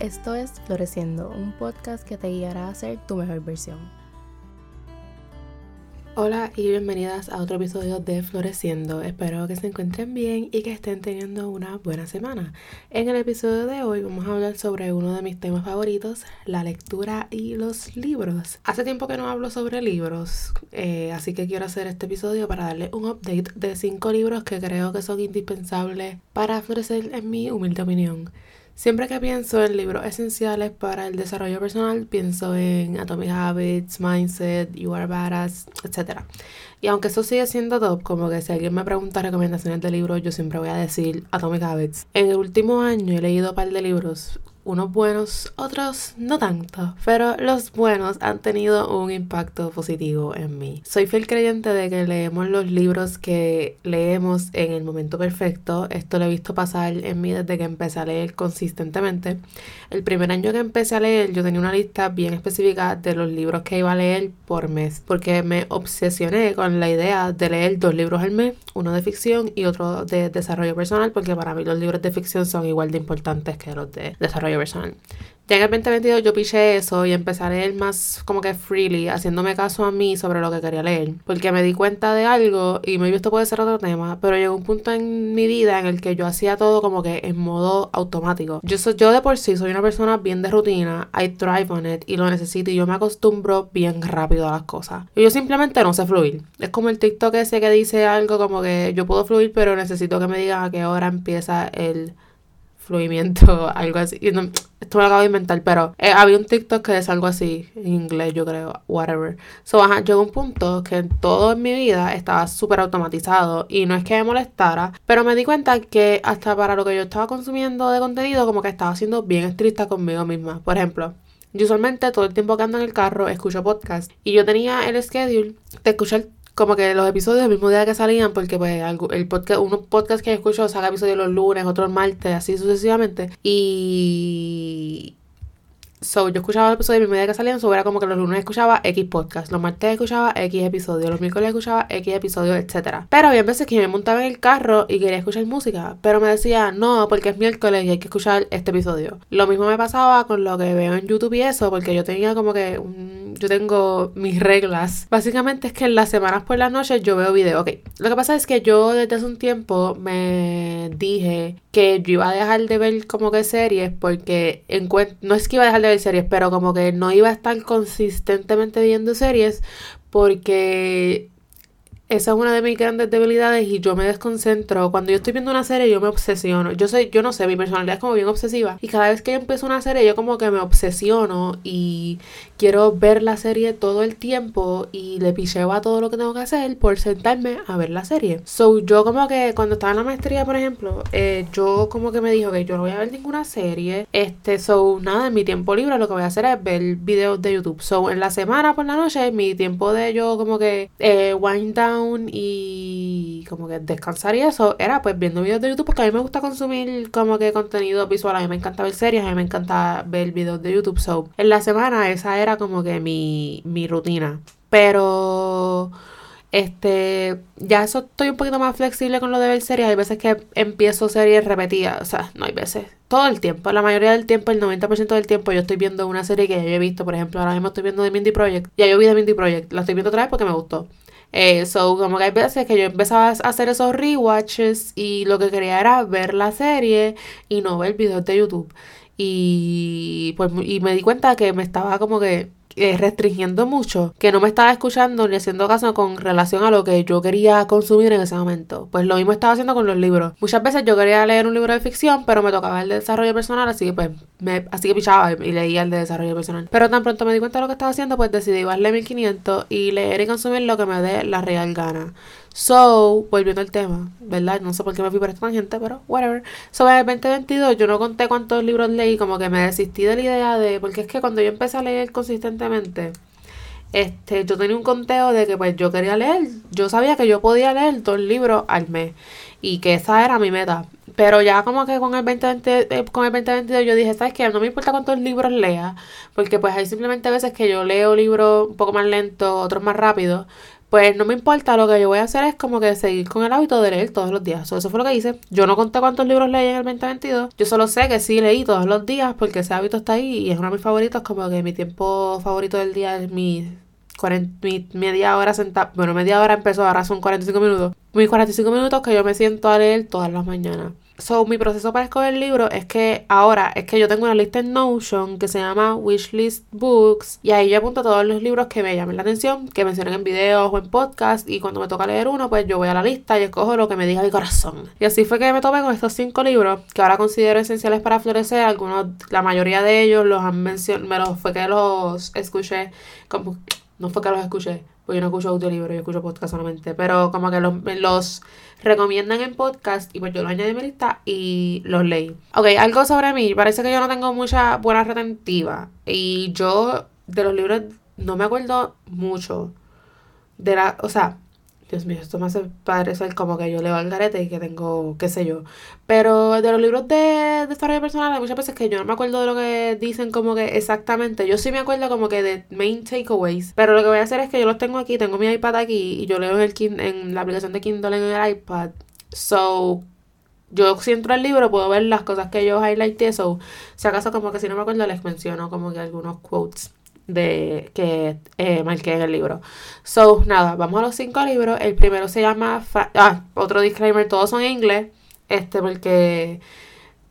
Esto es Floreciendo, un podcast que te guiará a ser tu mejor versión. Hola y bienvenidas a otro episodio de Floreciendo. Espero que se encuentren bien y que estén teniendo una buena semana. En el episodio de hoy vamos a hablar sobre uno de mis temas favoritos, la lectura y los libros. Hace tiempo que no hablo sobre libros, eh, así que quiero hacer este episodio para darle un update de 5 libros que creo que son indispensables para florecer en mi humilde opinión. Siempre que pienso en libros esenciales para el desarrollo personal, pienso en Atomic Habits, Mindset, You Are Badass, etc. Y aunque eso sigue siendo top, como que si alguien me pregunta recomendaciones de libros, yo siempre voy a decir Atomic Habits. En el último año he leído un par de libros unos buenos, otros no tanto, pero los buenos han tenido un impacto positivo en mí. Soy fiel creyente de que leemos los libros que leemos en el momento perfecto. Esto lo he visto pasar en mí desde que empecé a leer consistentemente. El primer año que empecé a leer yo tenía una lista bien específica de los libros que iba a leer por mes, porque me obsesioné con la idea de leer dos libros al mes, uno de ficción y otro de desarrollo personal, porque para mí los libros de ficción son igual de importantes que los de desarrollo Ya en el 2022 yo piché eso y empecé a leer más como que freely, haciéndome caso a mí sobre lo que quería leer. Porque me di cuenta de algo y me esto puede ser otro tema, pero llegó un punto en mi vida en el que yo hacía todo como que en modo automático. Yo, soy, yo de por sí soy una persona bien de rutina, I thrive on it y lo necesito y yo me acostumbro bien rápido a las cosas. Y yo simplemente no sé fluir. Es como el TikTok ese que dice algo como que yo puedo fluir pero necesito que me digan a qué hora empieza el fluimiento, algo así. esto me lo acabo de inventar, pero eh, había un TikTok que es algo así, en inglés yo creo, whatever. So, ajá, llegó un punto que todo en mi vida estaba súper automatizado y no es que me molestara, pero me di cuenta que hasta para lo que yo estaba consumiendo de contenido, como que estaba siendo bien estricta conmigo misma. Por ejemplo, yo usualmente todo el tiempo que ando en el carro escucho podcast y yo tenía el schedule de escuchar como que los episodios el mismo día que salían, porque pues el podcast, uno podcast que escucho saca episodios los lunes, otro el martes, así sucesivamente. Y So, yo escuchaba el episodio de mi media que salían, so era como que los lunes escuchaba X podcast, los martes escuchaba X episodio, los miércoles escuchaba X episodio, etc. Pero había veces que me montaba en el carro y quería escuchar música, pero me decía, no, porque es miércoles y hay que escuchar este episodio. Lo mismo me pasaba con lo que veo en YouTube y eso, porque yo tenía como que yo tengo mis reglas. Básicamente es que en las semanas por las noches yo veo videos. Ok, lo que pasa es que yo desde hace un tiempo me dije que yo iba a dejar de ver como que series porque no es que iba a dejar de ver series, pero como que no iba a estar consistentemente viendo series porque esa es una de mis grandes debilidades y yo me desconcentro. Cuando yo estoy viendo una serie, yo me obsesiono. Yo soy, yo no sé, mi personalidad es como bien obsesiva. Y cada vez que empiezo una serie, yo como que me obsesiono y quiero ver la serie todo el tiempo y le picheo a todo lo que tengo que hacer por sentarme a ver la serie. So, yo como que cuando estaba en la maestría, por ejemplo, eh, yo como que me dijo que yo no voy a ver ninguna serie. Este, so, nada, en mi tiempo libre lo que voy a hacer es ver videos de YouTube. So, en la semana por la noche, mi tiempo de yo como que eh, wind down y como que descansar y eso era pues viendo videos de YouTube porque a mí me gusta consumir como que contenido visual, a mí me encanta ver series, a mí me encanta ver videos de YouTube, so en la semana esa era como que mi, mi rutina, pero este, ya eso estoy un poquito más flexible con lo de ver series. Hay veces que empiezo series repetidas, o sea, no hay veces. Todo el tiempo, la mayoría del tiempo, el 90% del tiempo, yo estoy viendo una serie que ya yo he visto. Por ejemplo, ahora mismo estoy viendo The Mindy Project. Ya yo vi The Mindy Project, la estoy viendo otra vez porque me gustó. Eh, so, como que hay veces que yo empezaba a hacer esos rewatches y lo que quería era ver la serie y no ver videos de YouTube. Y pues y me di cuenta que me estaba como que eh, restringiendo mucho, que no me estaba escuchando ni haciendo caso con relación a lo que yo quería consumir en ese momento. Pues lo mismo estaba haciendo con los libros. Muchas veces yo quería leer un libro de ficción, pero me tocaba el de desarrollo personal, así que pues me, así que pichaba y leía el de desarrollo personal. Pero tan pronto me di cuenta de lo que estaba haciendo, pues decidí bajarle 1500 y leer y consumir lo que me dé la real gana. So, volviendo al tema, ¿verdad? No sé por qué me fui por esta tangente, pero whatever. So, en el 2022 yo no conté cuántos libros leí, como que me desistí de la idea de. Porque es que cuando yo empecé a leer consistentemente, este, yo tenía un conteo de que pues yo quería leer. Yo sabía que yo podía leer dos libros al mes y que esa era mi meta. Pero ya como que con el 2020, eh, con el 2022 yo dije, ¿sabes qué? No me importa cuántos libros lea, porque pues hay simplemente veces que yo leo libros un poco más lentos, otros más rápidos, pues no me importa, lo que yo voy a hacer es como que seguir con el hábito de leer todos los días. eso fue lo que hice. Yo no conté cuántos libros leí en el 2022. Yo solo sé que sí leí todos los días porque ese hábito está ahí y es uno de mis favoritos, como que mi tiempo favorito del día es mi, 40, mi media hora sentada. Bueno, media hora empezó, ahora son 45 minutos. Mis 45 minutos que yo me siento a leer todas las mañanas. So, mi proceso para escoger el libro es que ahora es que yo tengo una lista en Notion que se llama Wishlist Books y ahí yo apunto todos los libros que me llamen la atención, que mencionen en videos o en podcast y cuando me toca leer uno, pues yo voy a la lista y escojo lo que me diga mi corazón. Y así fue que me tomé con estos cinco libros que ahora considero esenciales para florecer. Algunos, la mayoría de ellos los han mencionado, me los fue que los escuché, como, no fue que los escuché, pues yo no escucho audiolibro, yo escucho podcast solamente. Pero como que los recomiendan en podcast y pues yo los añadí a mi lista y los leí. Ok, algo sobre mí. Parece que yo no tengo mucha buena retentiva. Y yo de los libros no me acuerdo mucho. De la, o sea, Dios mío, esto me hace parecer como que yo leo al garete y que tengo, qué sé yo. Pero de los libros de desarrollo personal hay muchas veces que yo no me acuerdo de lo que dicen como que exactamente. Yo sí me acuerdo como que de main takeaways. Pero lo que voy a hacer es que yo los tengo aquí, tengo mi iPad aquí y yo leo en, el, en la aplicación de Kindle en el iPad. So, yo si entro al libro puedo ver las cosas que yo highlighté. So, si acaso como que si no me acuerdo les menciono como que algunos quotes de que eh, marqué en el libro. So, nada, vamos a los cinco libros. El primero se llama... ah, otro disclaimer, todos son en inglés. Este, porque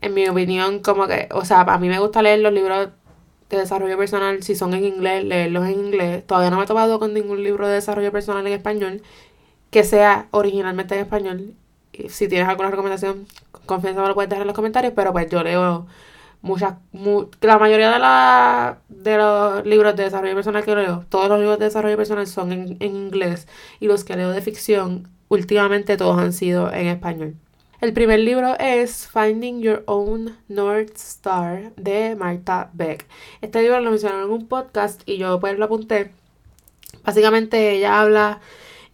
en mi opinión, como que, o sea, a mí me gusta leer los libros de desarrollo personal, si son en inglés, leerlos en inglés. Todavía no me he tomado con ningún libro de desarrollo personal en español que sea originalmente en español. si tienes alguna recomendación, confianza me lo puedes dejar en los comentarios, pero pues yo leo muchas, la mayoría de, la, de los libros de desarrollo personal que leo, todos los libros de desarrollo personal son en, en inglés y los que leo de ficción, últimamente todos han sido en español. El primer libro es Finding Your Own North Star de Marta Beck. Este libro lo mencionaron en un podcast y yo pues lo apunté. Básicamente ella habla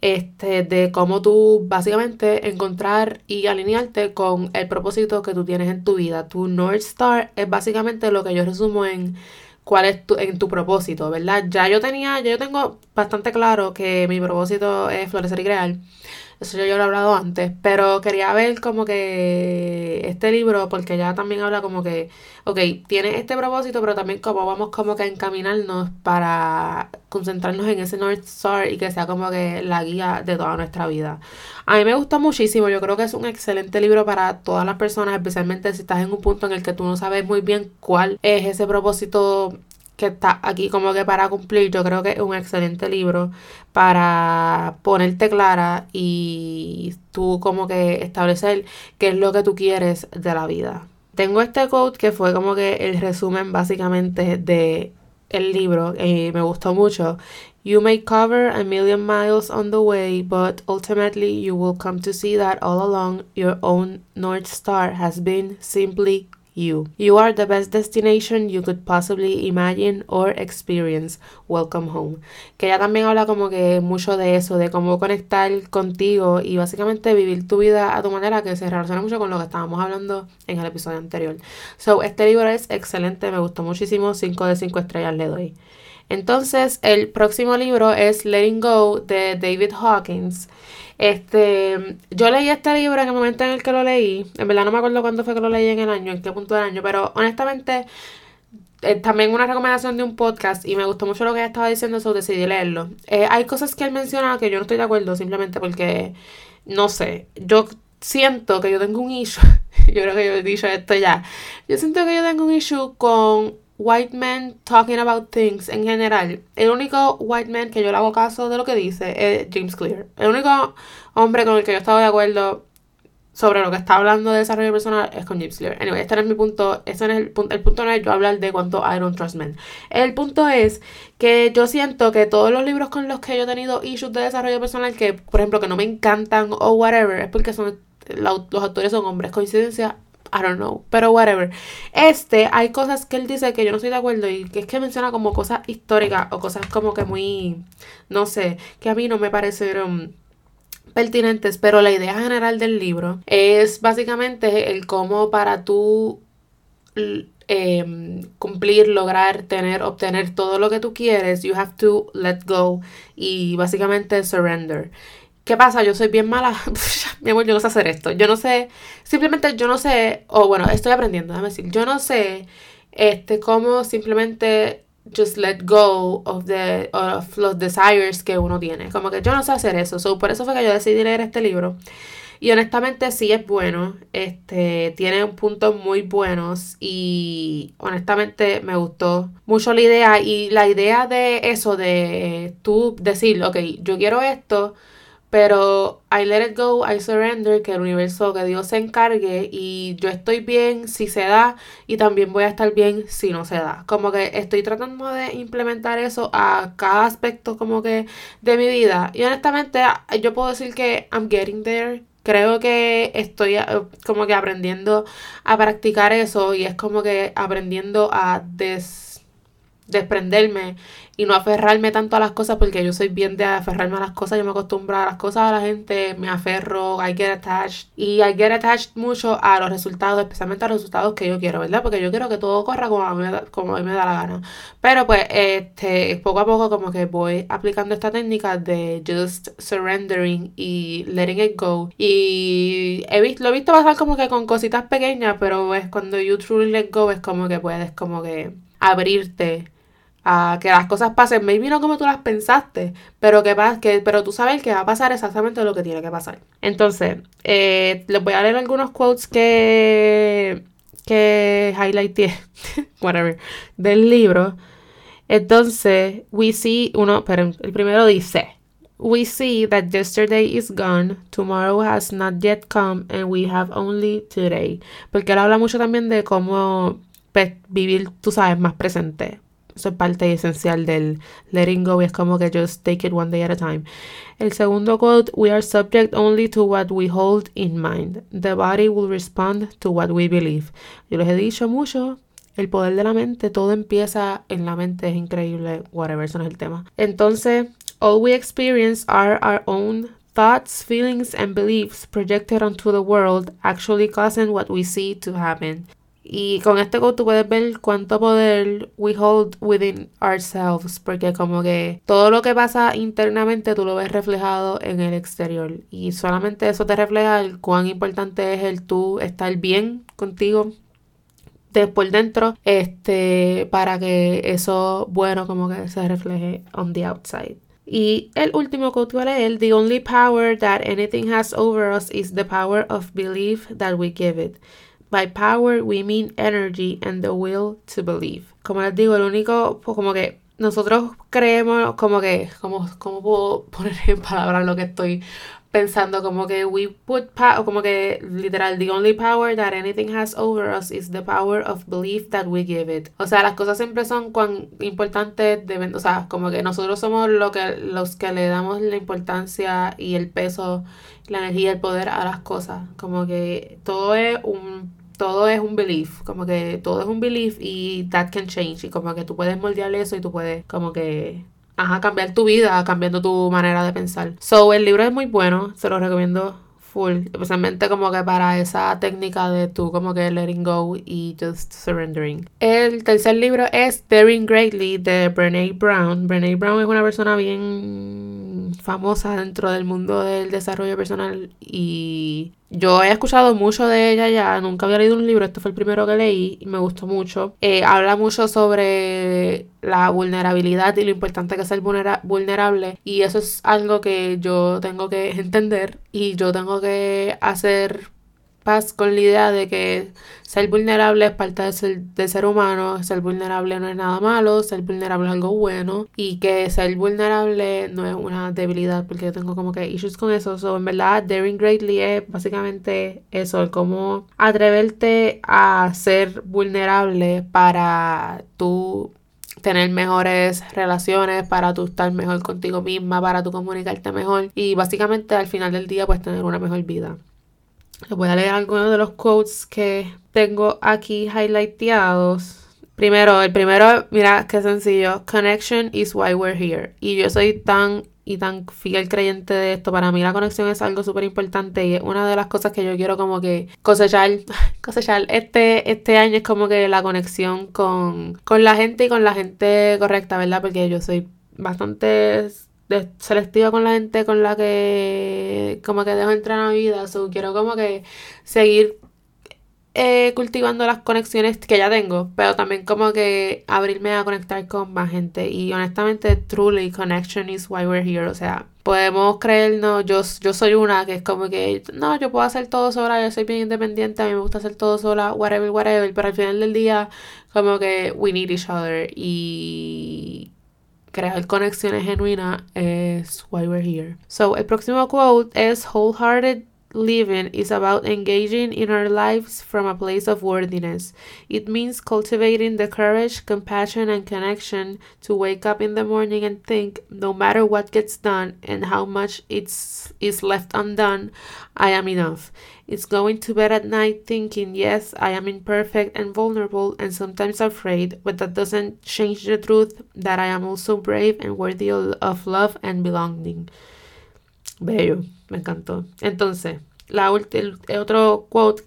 este, de cómo tú básicamente encontrar y alinearte con el propósito que tú tienes en tu vida. Tu North Star es básicamente lo que yo resumo en cuál es tu, en tu propósito, ¿verdad? Ya yo tenía, ya yo tengo bastante claro que mi propósito es florecer y crear. Eso yo ya lo he hablado antes, pero quería ver como que este libro, porque ya también habla como que, ok, tiene este propósito, pero también como vamos como que a encaminarnos para concentrarnos en ese North Star y que sea como que la guía de toda nuestra vida. A mí me gusta muchísimo, yo creo que es un excelente libro para todas las personas, especialmente si estás en un punto en el que tú no sabes muy bien cuál es ese propósito que está aquí como que para cumplir, yo creo que es un excelente libro para ponerte clara y tú como que establecer qué es lo que tú quieres de la vida. Tengo este quote que fue como que el resumen básicamente de el libro y me gustó mucho. You may cover a million miles on the way, but ultimately you will come to see that all along your own North Star has been simply you. You are the best destination you could possibly imagine or experience. Welcome home. Que ella también habla como que mucho de eso, de cómo conectar contigo y básicamente vivir tu vida a tu manera que se relaciona mucho con lo que estábamos hablando en el episodio anterior. So, este libro es excelente, me gustó muchísimo, 5 de 5 estrellas le doy. Entonces, el próximo libro es Letting Go de David Hawkins. Este, yo leí este libro en el momento en el que lo leí. En verdad no me acuerdo cuándo fue que lo leí en el año, en qué punto del año, pero honestamente eh, también una recomendación de un podcast y me gustó mucho lo que ella estaba diciendo, so decidí leerlo. Eh, hay cosas que él menciona que yo no estoy de acuerdo simplemente porque, no sé, yo siento que yo tengo un issue, yo creo que yo he dicho esto ya, yo siento que yo tengo un issue con white men talking about things en general. El único white man que yo le hago caso de lo que dice es James Clear. El único hombre con el que yo estaba de acuerdo sobre lo que está hablando de desarrollo personal es con James Clear. Anyway, este no es mi punto. Este no es el, punto, el punto no es yo hablar de cuánto I don't trust men. El punto es que yo siento que todos los libros con los que yo he tenido issues de desarrollo personal que, por ejemplo, que no me encantan o whatever, es porque son los autores son hombres. Coincidencia, I don't know, pero whatever. Este, hay cosas que él dice que yo no estoy de acuerdo y que es que menciona como cosas históricas o cosas como que muy, no sé, que a mí no me parecieron pertinentes, pero la idea general del libro es básicamente el cómo para tú em, cumplir, lograr, tener, obtener todo lo que tú quieres, you have to let go y básicamente surrender. ¿Qué pasa? Yo soy bien mala. Mi amor, yo no sé hacer esto. Yo no sé. Simplemente yo no sé. O bueno, estoy aprendiendo, déjame decir. Yo no sé este, cómo simplemente just let go of, the, of los desires que uno tiene. Como que yo no sé hacer eso. So, por eso fue que yo decidí leer este libro. Y honestamente sí es bueno. Este tiene puntos muy buenos. Y honestamente me gustó mucho la idea. Y la idea de eso, de tú decir, ok, yo quiero esto pero I let it go, I surrender, que el universo, que Dios se encargue y yo estoy bien si se da y también voy a estar bien si no se da. Como que estoy tratando de implementar eso a cada aspecto como que de mi vida. Y honestamente yo puedo decir que I'm getting there. Creo que estoy eh, como que aprendiendo a practicar eso y es como que aprendiendo a des desprenderme y no aferrarme tanto a las cosas porque yo soy bien de aferrarme a las cosas, yo me acostumbro a las cosas a la gente, me aferro, I get attached y I get attached mucho a los resultados, especialmente a los resultados que yo quiero, ¿verdad? Porque yo quiero que todo corra como a mí, me da la gana. Pero pues este poco a poco como que voy aplicando esta técnica de just surrendering y letting it go y he visto, lo he visto pasar como que con cositas pequeñas, pero es cuando you truly let go es como que puedes como que abrirte que las cosas pasen, maybe no como tú las pensaste, pero que, que pero tú sabes que va a pasar exactamente lo que tiene que pasar. Entonces, eh, les voy a leer algunos quotes que, que highlighté, whatever, del libro. Entonces, we see, uno, pero el primero dice, We see that yesterday is gone, tomorrow has not yet come, and we have only today. Porque él habla mucho también de cómo pues, vivir, tú sabes, más presente. Eso es parte esencial del letting go es como que just take it one day at a time. El segundo quote, we are subject only to what we hold in mind. The body will respond to what we believe. Yo les he dicho mucho, el poder de la mente, todo empieza en la mente, es increíble, whatever, eso no es el tema. Entonces, all we experience are our own thoughts, feelings, and beliefs projected onto the world, actually causing what we see to happen. Y con este code tú puedes ver cuánto poder we hold within ourselves, porque como que todo lo que pasa internamente tú lo ves reflejado en el exterior. Y solamente eso te refleja cuán importante es el tú estar bien contigo de por dentro, este, para que eso bueno como que se refleje on the outside. Y el último quote que voy the only power that anything has over us is the power of belief that we give it. By power we mean energy and the will to believe. Como les digo, el único, pues como que nosotros creemos, como que, como, ¿cómo puedo poner en palabras lo que estoy pensando? Como que we put, power, como que literal, the only power that anything has over us is the power of belief that we give it. O sea, las cosas siempre son cuán importantes deben, o sea, como que nosotros somos lo que, los que le damos la importancia y el peso, la energía, el poder a las cosas. Como que todo es un todo es un belief, como que todo es un belief y that can change y como que tú puedes moldear eso y tú puedes como que ajá, cambiar tu vida cambiando tu manera de pensar. So, el libro es muy bueno, se lo recomiendo full, especialmente como que para esa técnica de tú como que letting go y just surrendering. El tercer libro es Daring Greatly de Brene Brown. Brene Brown es una persona bien famosa dentro del mundo del desarrollo personal y yo he escuchado mucho de ella ya, nunca había leído un libro, este fue el primero que leí y me gustó mucho. Eh, habla mucho sobre la vulnerabilidad y lo importante que es ser vulnerable y eso es algo que yo tengo que entender y yo tengo que hacer con la idea de que ser vulnerable es parte del ser, ser humano, ser vulnerable no es nada malo, ser vulnerable es algo bueno y que ser vulnerable no es una debilidad porque yo tengo como que issues con eso. So, en verdad, Daring Greatly es básicamente eso, el cómo atreverte a ser vulnerable para tú tener mejores relaciones, para tú estar mejor contigo misma, para tú comunicarte mejor y básicamente al final del día pues tener una mejor vida. Les voy a leer algunos de los quotes que tengo aquí highlighteados. Primero, el primero, mira qué sencillo. Connection is why we're here. Y yo soy tan y tan fiel creyente de esto. Para mí la conexión es algo súper importante y es una de las cosas que yo quiero como que cosechar, cosechar este, este año es como que la conexión con, con la gente y con la gente correcta, ¿verdad? Porque yo soy bastante selectiva con la gente con la que como que dejo entrar a mi vida. So, quiero como que seguir eh, cultivando las conexiones que ya tengo, pero también como que abrirme a conectar con más gente. Y honestamente, truly, connection is why we're here. O sea, podemos creernos, yo, yo soy una que es como que, no, yo puedo hacer todo sola, yo soy bien independiente, a mí me gusta hacer todo sola, whatever, whatever, pero al final del día, como que we need each other. Y crear conexiones genuinas es why we're here. So, el próximo quote es wholehearted living is about engaging in our lives from a place of worthiness. It means cultivating the courage, compassion, and connection to wake up in the morning and think, no matter what gets done and how much it's is left undone, I am enough. It's going to bed at night thinking, yes, I am imperfect and vulnerable and sometimes afraid, but that doesn't change the truth that I am also brave and worthy of love and belonging. Bello. Me encantó. Entonces, la el, otro quote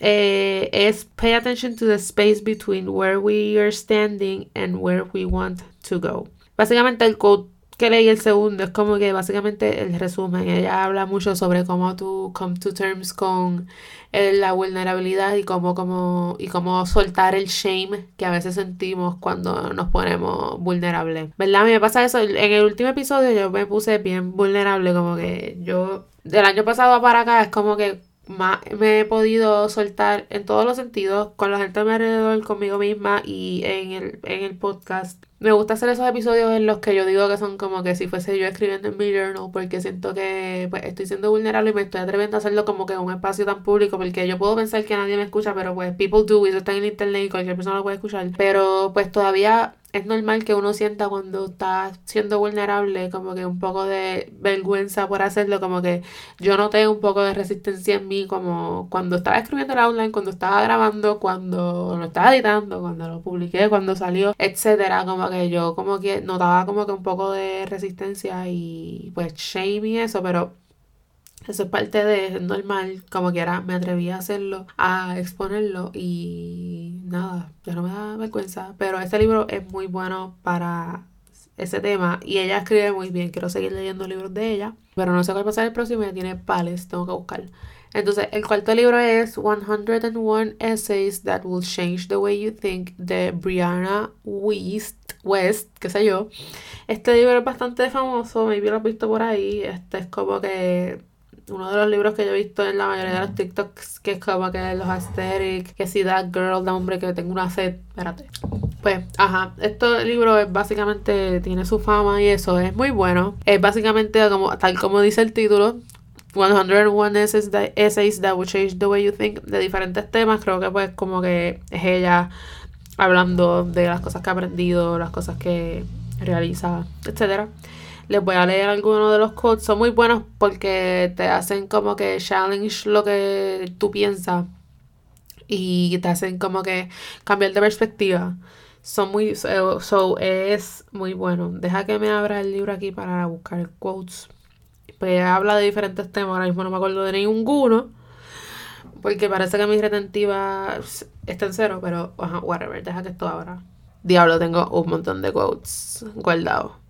eh, es Pay attention to the space between where we are standing and where we want to go. Básicamente el quote que leí el segundo es como que básicamente el resumen. Ella habla mucho sobre cómo tú come to terms con eh, la vulnerabilidad y cómo, cómo, y cómo soltar el shame que a veces sentimos cuando nos ponemos vulnerables. ¿Verdad? A mí me pasa eso. En el último episodio yo me puse bien vulnerable, como que yo del año pasado para acá es como que más me he podido soltar en todos los sentidos, con la gente a mi alrededor, conmigo misma y en el, en el podcast. Me gusta hacer esos episodios en los que yo digo que son como que si fuese yo escribiendo en mi journal, porque siento que pues, estoy siendo vulnerable y me estoy atreviendo a hacerlo como que en un espacio tan público, porque yo puedo pensar que nadie me escucha, pero pues people do, y eso está en internet y cualquier persona lo puede escuchar. Pero pues todavía es normal que uno sienta cuando está siendo vulnerable como que un poco de vergüenza por hacerlo, como que yo noté un poco de resistencia en mí como cuando estaba escribiendo el outline, cuando estaba grabando, cuando lo estaba editando, cuando lo publiqué, cuando salió, etcétera, como que yo como que notaba como que un poco de resistencia y pues shame y eso, pero eso es parte de normal, como quiera, me atreví a hacerlo, a exponerlo y nada, ya no me da vergüenza. Pero este libro es muy bueno para ese tema y ella escribe muy bien. Quiero seguir leyendo libros de ella, pero no sé cuál pasar el próximo, ya tiene pales, tengo que buscar. Entonces, el cuarto libro es 101 Essays That Will Change the Way You Think de Brianna West, West, qué sé yo. Este libro es bastante famoso, maybe lo has visto por ahí. Este es como que uno de los libros que yo he visto en la mayoría de los TikToks, que es como que los aesthetic, que si That Girl, da hombre que tengo una sed, espérate. Pues, ajá, este libro es básicamente, tiene su fama y eso, es muy bueno. Es básicamente como, tal como dice el título, 101 essays that, essays that will change the way you think, de diferentes temas, creo que pues como que es ella hablando de las cosas que ha aprendido, las cosas que realiza, etcétera. Les voy a leer algunos de los quotes. Son muy buenos porque te hacen como que challenge lo que tú piensas. Y te hacen como que cambiar de perspectiva. Son muy. So, es muy bueno. Deja que me abra el libro aquí para buscar quotes. Pues habla de diferentes temas. Ahora mismo no me acuerdo de ninguno. Porque parece que mi retentiva está en cero. Pero, whatever. Deja que esto abra. Diablo, tengo un montón de quotes guardados.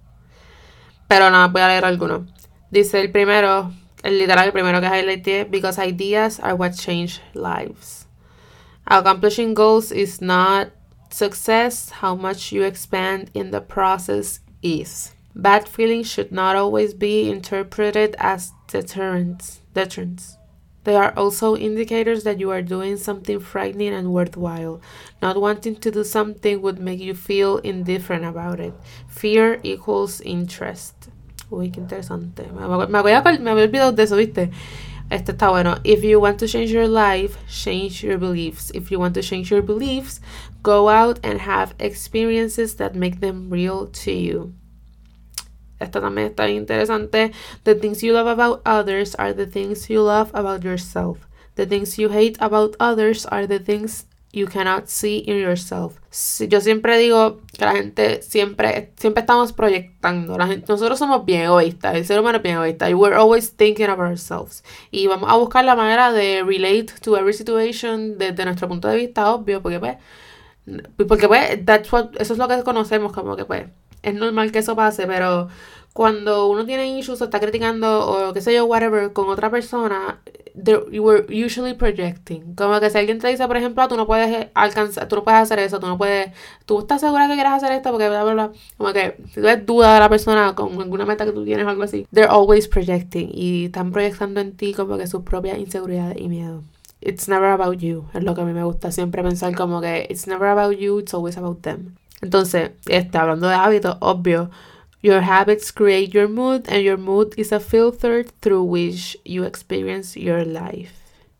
Pero nada, voy a leer algunos. Dice el primero, el literal, el primero que highlighté, because ideas are what change lives. Accomplishing goals is not success, how much you expand in the process is. Bad feelings should not always be interpreted as deterrents. deterrents. They are also indicators that you are doing something frightening and worthwhile. Not wanting to do something would make you feel indifferent about it. Fear equals interest. Uy, qué interesante. Me, me, me había olvidado de eso, ¿viste? Este está bueno. If you want to change your life, change your beliefs. If you want to change your beliefs, go out and have experiences that make them real to you. Esta también está interesante. The things you love about others are the things you love about yourself. The things you hate about others are the things you cannot see in yourself. Yo siempre digo que la gente siempre, siempre estamos proyectando. La gente, nosotros somos bien egoístas. El ser humano es bien egoísta. Y we're always thinking of ourselves. Y vamos a buscar la manera de relate to every situation desde nuestro punto de vista, obvio, porque pues, porque pues, that's what, eso es lo que conocemos, como que pues, es normal que eso pase, pero cuando uno tiene issues o está criticando o qué sé yo, whatever, con otra persona, you were usually projecting. Como que si alguien te dice, por ejemplo, tú no puedes alcanzar, tú no puedes hacer eso, tú no puedes, tú estás segura que quieres hacer esto porque bla, bla, bla. Como que si tú ves duda de la persona con alguna meta que tú tienes o algo así, they're always projecting y están proyectando en ti como que sus propias inseguridades y miedo. It's never about you, es lo que a mí me gusta siempre pensar como que it's never about you, it's always about them. Entonces, este, hablando de hábitos, obvio, Your habits create your mood, and your mood is a filter through which you experience your life.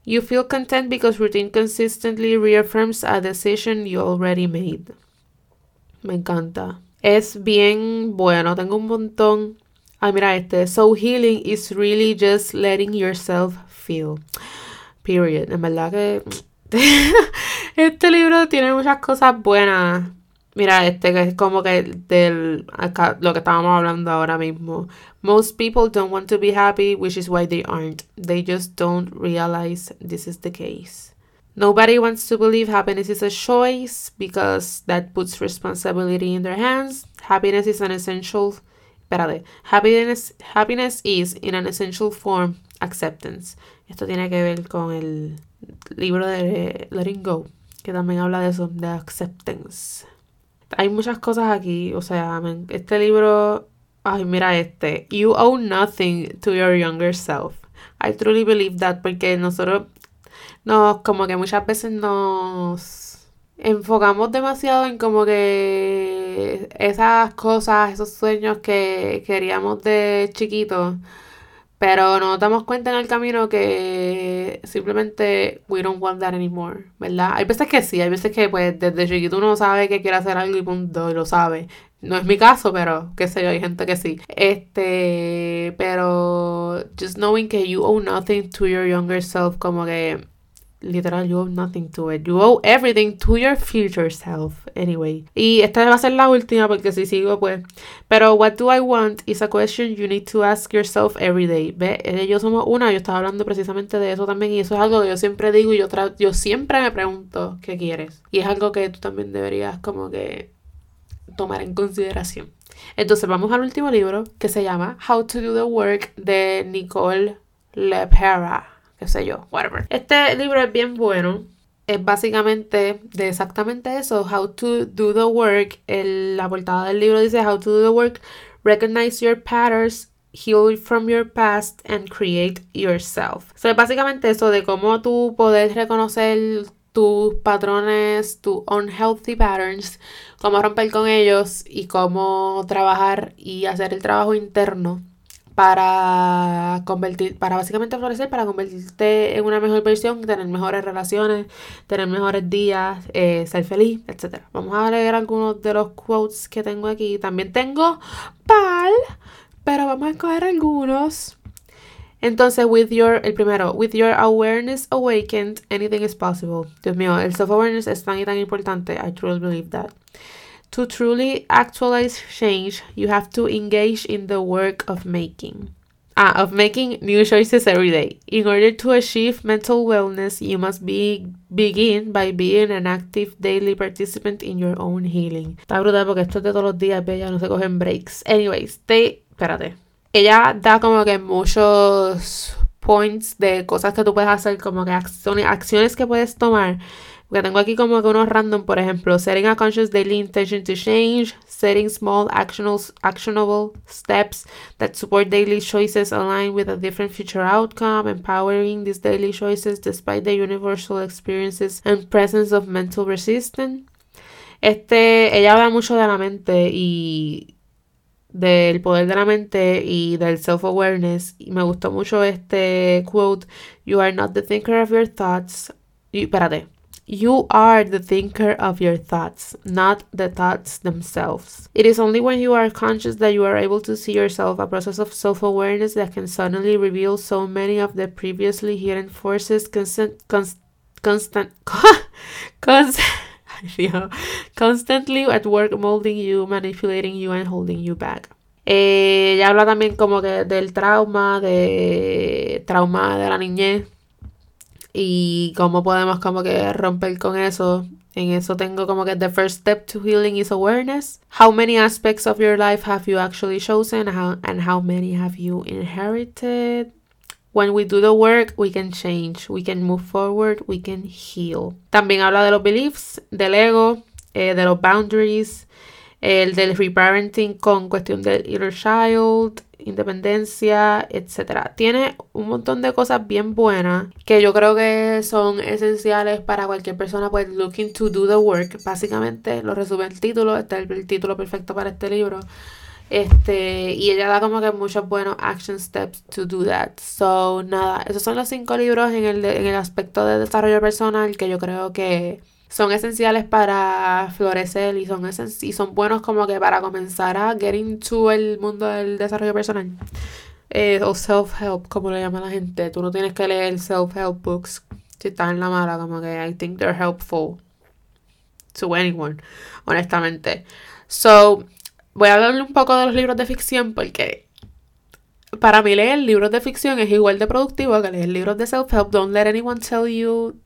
You feel content because routine consistently reaffirms a decision you already made. Me encanta. Es bien bueno. Tengo un montón. Ay, mira este. So healing is really just letting yourself feel. Period. En verdad que este libro tiene muchas cosas buenas. Mira, este que es como que del acá, lo que estábamos hablando ahora mismo. Most people don't want to be happy, which is why they aren't. They just don't realize this is the case. Nobody wants to believe happiness is a choice because that puts responsibility in their hands. Happiness is an essential. Espérate. Happiness, happiness is, in an essential form, acceptance. Esto tiene que ver con el libro de Letting Go, que también habla de eso, de acceptance hay muchas cosas aquí. O sea, este libro. Ay, mira este. You owe nothing to your younger self. I truly believe that. Porque nosotros nos, como que muchas veces nos enfocamos demasiado en como que esas cosas, esos sueños que queríamos de chiquitos pero nos damos cuenta en el camino que simplemente we don't want that anymore, ¿verdad? Hay veces que sí, hay veces que pues desde chiquito uno sabe que quiere hacer algo y punto, y lo sabe. No es mi caso, pero qué sé yo, hay gente que sí. Este, pero just knowing que you owe nothing to your younger self, como que literal, you owe nothing to it. You owe everything to your future self, anyway. Y esta va a ser la última porque si sigo, pues. Pero, what do I want is a question you need to ask yourself every day. Ve, yo somos una, yo estaba hablando precisamente de eso también. Y eso es algo que yo siempre digo y yo, yo siempre me pregunto, ¿qué quieres? Y es algo que tú también deberías, como que, tomar en consideración. Entonces, vamos al último libro que se llama How to Do the Work de Nicole Lepera qué sé yo, whatever. Este libro es bien bueno. Es básicamente de exactamente eso, How to Do the Work. la portada del libro dice How to Do the Work, Recognize Your Patterns, Heal from Your Past and Create Yourself. So, es básicamente eso de cómo tú poder reconocer tus patrones, tus unhealthy patterns, cómo romper con ellos y cómo trabajar y hacer el trabajo interno para convertir, para básicamente florecer, para convertirte en una mejor versión, tener mejores relaciones, tener mejores días, eh, ser feliz, etc. Vamos a leer algunos de los quotes que tengo aquí. También tengo pal, pero vamos a escoger algunos. Entonces, with your, el primero, with your awareness awakened, anything is possible. Dios mío, el self-awareness es tan y tan importante. I truly believe that. To truly actualize change, you have to engage in the work of making. Ah, of making new choices every day. In order to achieve mental wellness, you must be begin by being an active daily participant in your own healing. Está brutal porque esto es de todos los días, bella, no se cogen breaks. Anyways, te, espérate. Ella da como que muchos points de cosas que tú puedes hacer, como que acciones, acciones que puedes tomar Porque tengo aquí como que unos random, por ejemplo, setting a conscious daily intention to change, setting small actionable, steps that support daily choices aligned with a different future outcome, empowering these daily choices despite the universal experiences and presence of mental resistance. Este, ella habla mucho de la mente y del poder de la mente y del self-awareness. Y me gustó mucho este quote, You are not the thinker of your thoughts. Y, espérate. You are the thinker of your thoughts, not the thoughts themselves. It is only when you are conscious that you are able to see yourself, a process of self awareness that can suddenly reveal so many of the previously hidden forces constant, constant, constantly at work molding you, manipulating you and holding you back. Eh, ella habla también como que del trauma, de trauma de la niñez y cómo podemos como que romper con eso. En eso tengo como que the first step to healing is awareness. How many aspects of your life have you actually chosen and how many have you inherited? When we do the work, we can change, we can move forward, we can heal. También habla de los beliefs, del ego, eh, de los boundaries, el del reparenting con cuestión del inner child, independencia, etc. Tiene un montón de cosas bien buenas que yo creo que son esenciales para cualquier persona pues looking to do the work. Básicamente lo resume el título, está el, el título perfecto para este libro. Este, y ella da como que muchos buenos action steps to do that. So, nada, esos son los cinco libros en el, en el aspecto de desarrollo personal que yo creo que son esenciales para florecer y son, y son buenos como que para comenzar a get into el mundo del desarrollo personal. Eh, o self-help, como le llama la gente. Tú no tienes que leer self-help books si estás en la mala, como que I think they're helpful to anyone, honestamente. So, voy a hablarle un poco de los libros de ficción porque para mí leer libros de ficción es igual de productivo que leer libros de self-help. Don't let anyone tell you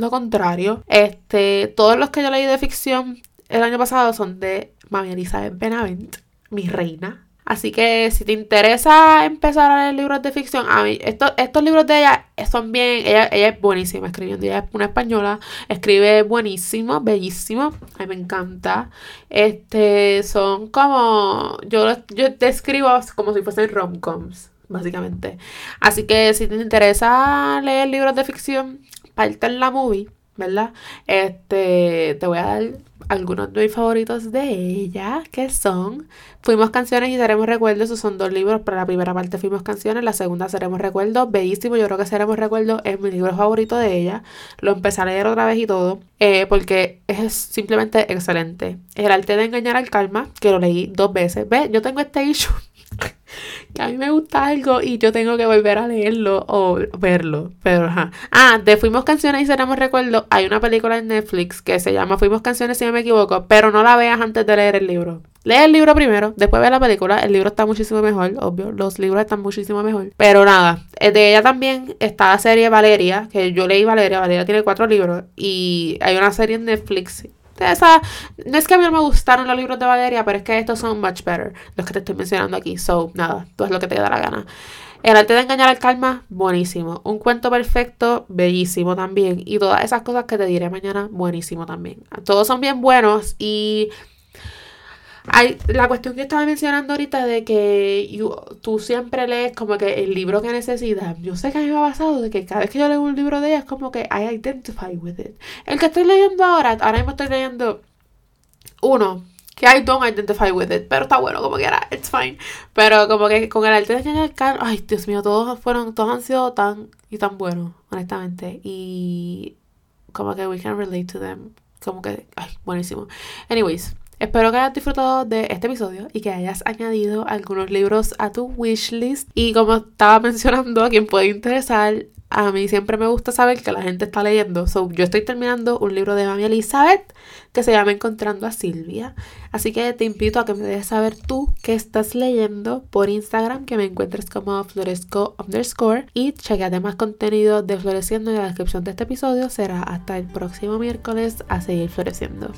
lo contrario. Este, todos los que yo leí de ficción el año pasado son de Mami Elizabeth Benavent, mi reina. Así que si te interesa empezar a leer libros de ficción, a mí, estos, estos libros de ella son bien, ella, ella es buenísima escribiendo, ella es una española, escribe buenísimo, bellísimo, a mí me encanta. Este, son como, yo, yo te escribo como si fuesen romcoms, básicamente. Así que si te interesa leer libros de ficción, parte en la movie, ¿verdad? Este, te voy a dar algunos de mis favoritos de ella, que son Fuimos Canciones y Seremos Recuerdos. Esos son dos libros. Para la primera parte Fuimos Canciones, la segunda Seremos Recuerdos. Bellísimo, yo creo que Seremos Recuerdos es mi libro favorito de ella. Lo empecé a leer otra vez y todo, eh, porque es simplemente excelente. El arte de engañar al calma, que lo leí dos veces. ¿Ves? Yo tengo este issue que a mí me gusta algo y yo tengo que volver a leerlo o verlo. Pero ajá. Ah, de Fuimos Canciones y Seremos Recuerdos, hay una película en Netflix que se llama Fuimos Canciones si no me equivoco, pero no la veas antes de leer el libro. Lee el libro primero, después ve la película. El libro está muchísimo mejor, obvio. Los libros están muchísimo mejor. Pero nada, eh, de ella también está la serie Valeria, que yo leí Valeria. Valeria tiene cuatro libros. Y hay una serie en Netflix esa, no es que a mí no me gustaron los libros de Valeria, pero es que estos son much better, los que te estoy mencionando aquí. So, nada, tú es lo que te da la gana. El arte de engañar al calma, buenísimo. Un cuento perfecto, bellísimo también. Y todas esas cosas que te diré mañana, buenísimo también. Todos son bien buenos y la cuestión que estaba mencionando ahorita de que tú siempre lees como que el libro que necesitas. Yo sé que a mí me ha pasado de que cada vez que yo leo un libro de ella es como que I identify with it. El que estoy leyendo ahora, ahora mismo estoy leyendo uno que I don't identify with it, pero está bueno como que era, it's fine. Pero como que con el arte de el ay Dios mío, todos fueron, todos han sido tan y tan buenos, honestamente. Y como que we can relate to them. Como que, ay, buenísimo. Anyways, Espero que hayas disfrutado de este episodio y que hayas añadido algunos libros a tu wishlist. Y como estaba mencionando, a quien puede interesar, a mí siempre me gusta saber que la gente está leyendo. So, yo estoy terminando un libro de Mami Elizabeth que se llama Encontrando a Silvia. Así que te invito a que me dejes saber tú qué estás leyendo por Instagram, que me encuentres como floresco underscore. Y chequeate más contenido de Floreciendo en la descripción de este episodio. Será hasta el próximo miércoles a seguir floreciendo.